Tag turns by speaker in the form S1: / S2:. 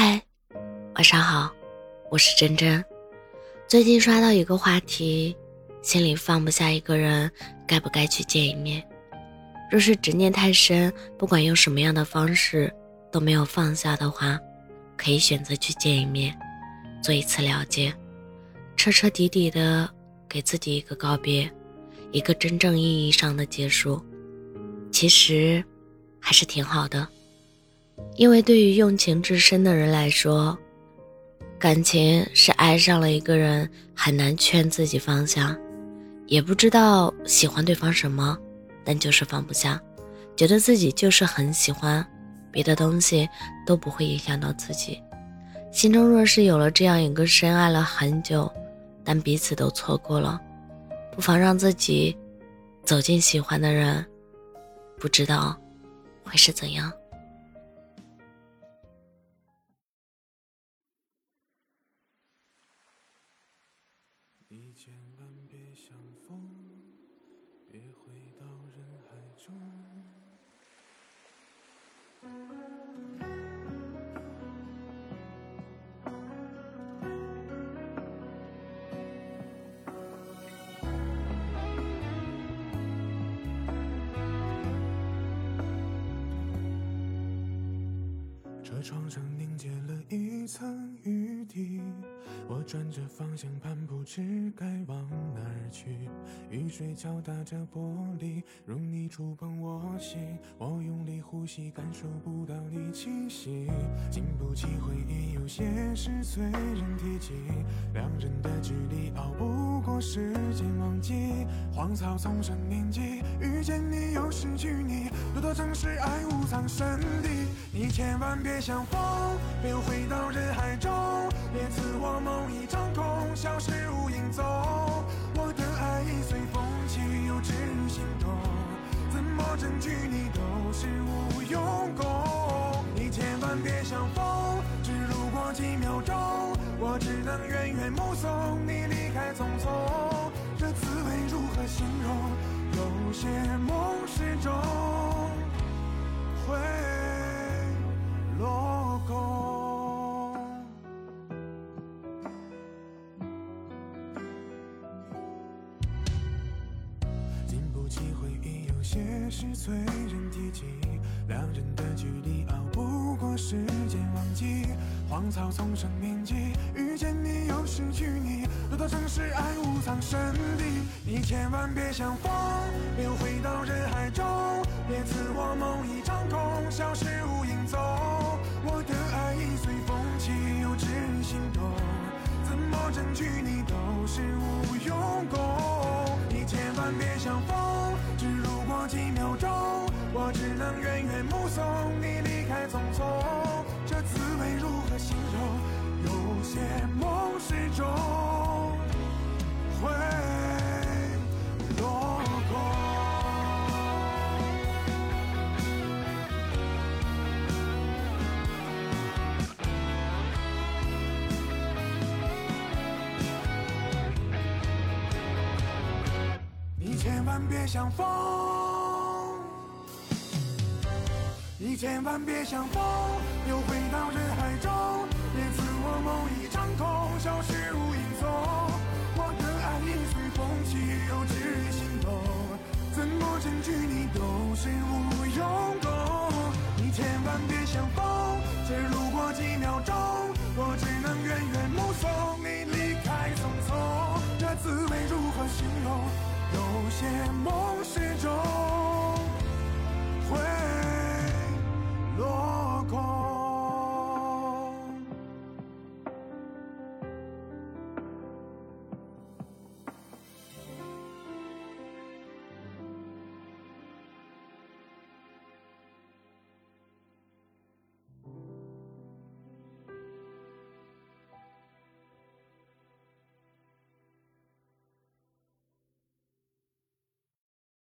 S1: 嗨，晚上好，我是真真。最近刷到一个话题，心里放不下一个人，该不该去见一面？若是执念太深，不管用什么样的方式都没有放下的话，可以选择去见一面，做一次了解，彻彻底底的给自己一个告别，一个真正意义上的结束。其实，还是挺好的。因为对于用情至深的人来说，感情是爱上了一个人，很难劝自己放下，也不知道喜欢对方什么，但就是放不下，觉得自己就是很喜欢，别的东西都不会影响到自己。心中若是有了这样一个深爱了很久，但彼此都错过了，不妨让自己走进喜欢的人，不知道会是怎样。
S2: 千万别想疯，车窗上凝结了一层雨滴。我转着方向，盘不知该往哪儿去。雨水敲打着玻璃，如你触碰我心。我用力呼吸，感受不到你气息。经不起回忆，有些事随人提起。两人的距离，熬不过时间忘记。荒草丛生年纪，遇见你又失去你。多多城市，爱无藏身地。你千万别像风，别回到人海中，别赐我梦。一场空，消失无影踪。我的爱已随风起，又止于心动。怎么证据你都是无用功？你千万别像风，只路过几秒钟，我只能远远目送你离开匆匆。这滋味如何形容？有些梦始终会。些事催人提起，两人的距离熬不过时间忘记。荒草丛生年纪，遇见你又失去你。多多城市，爱无藏身地。你千万别想疯，别回到人海中，别赐我梦一场空，消失无影踪。我的爱已随风起，又只心动。怎么争取你都是无用功？千万别相逢，只路过。几秒钟，我只能远远目送你离开匆匆，这滋味如何形容？有些梦始终万别想疯。你千万别想疯，又回到人海中，别赐我梦一场空，消失无影踪。我的爱已随风起，又只心动，怎么证据你都是无用功。你千万别想疯，只路过几秒钟，我只能远远目送些梦。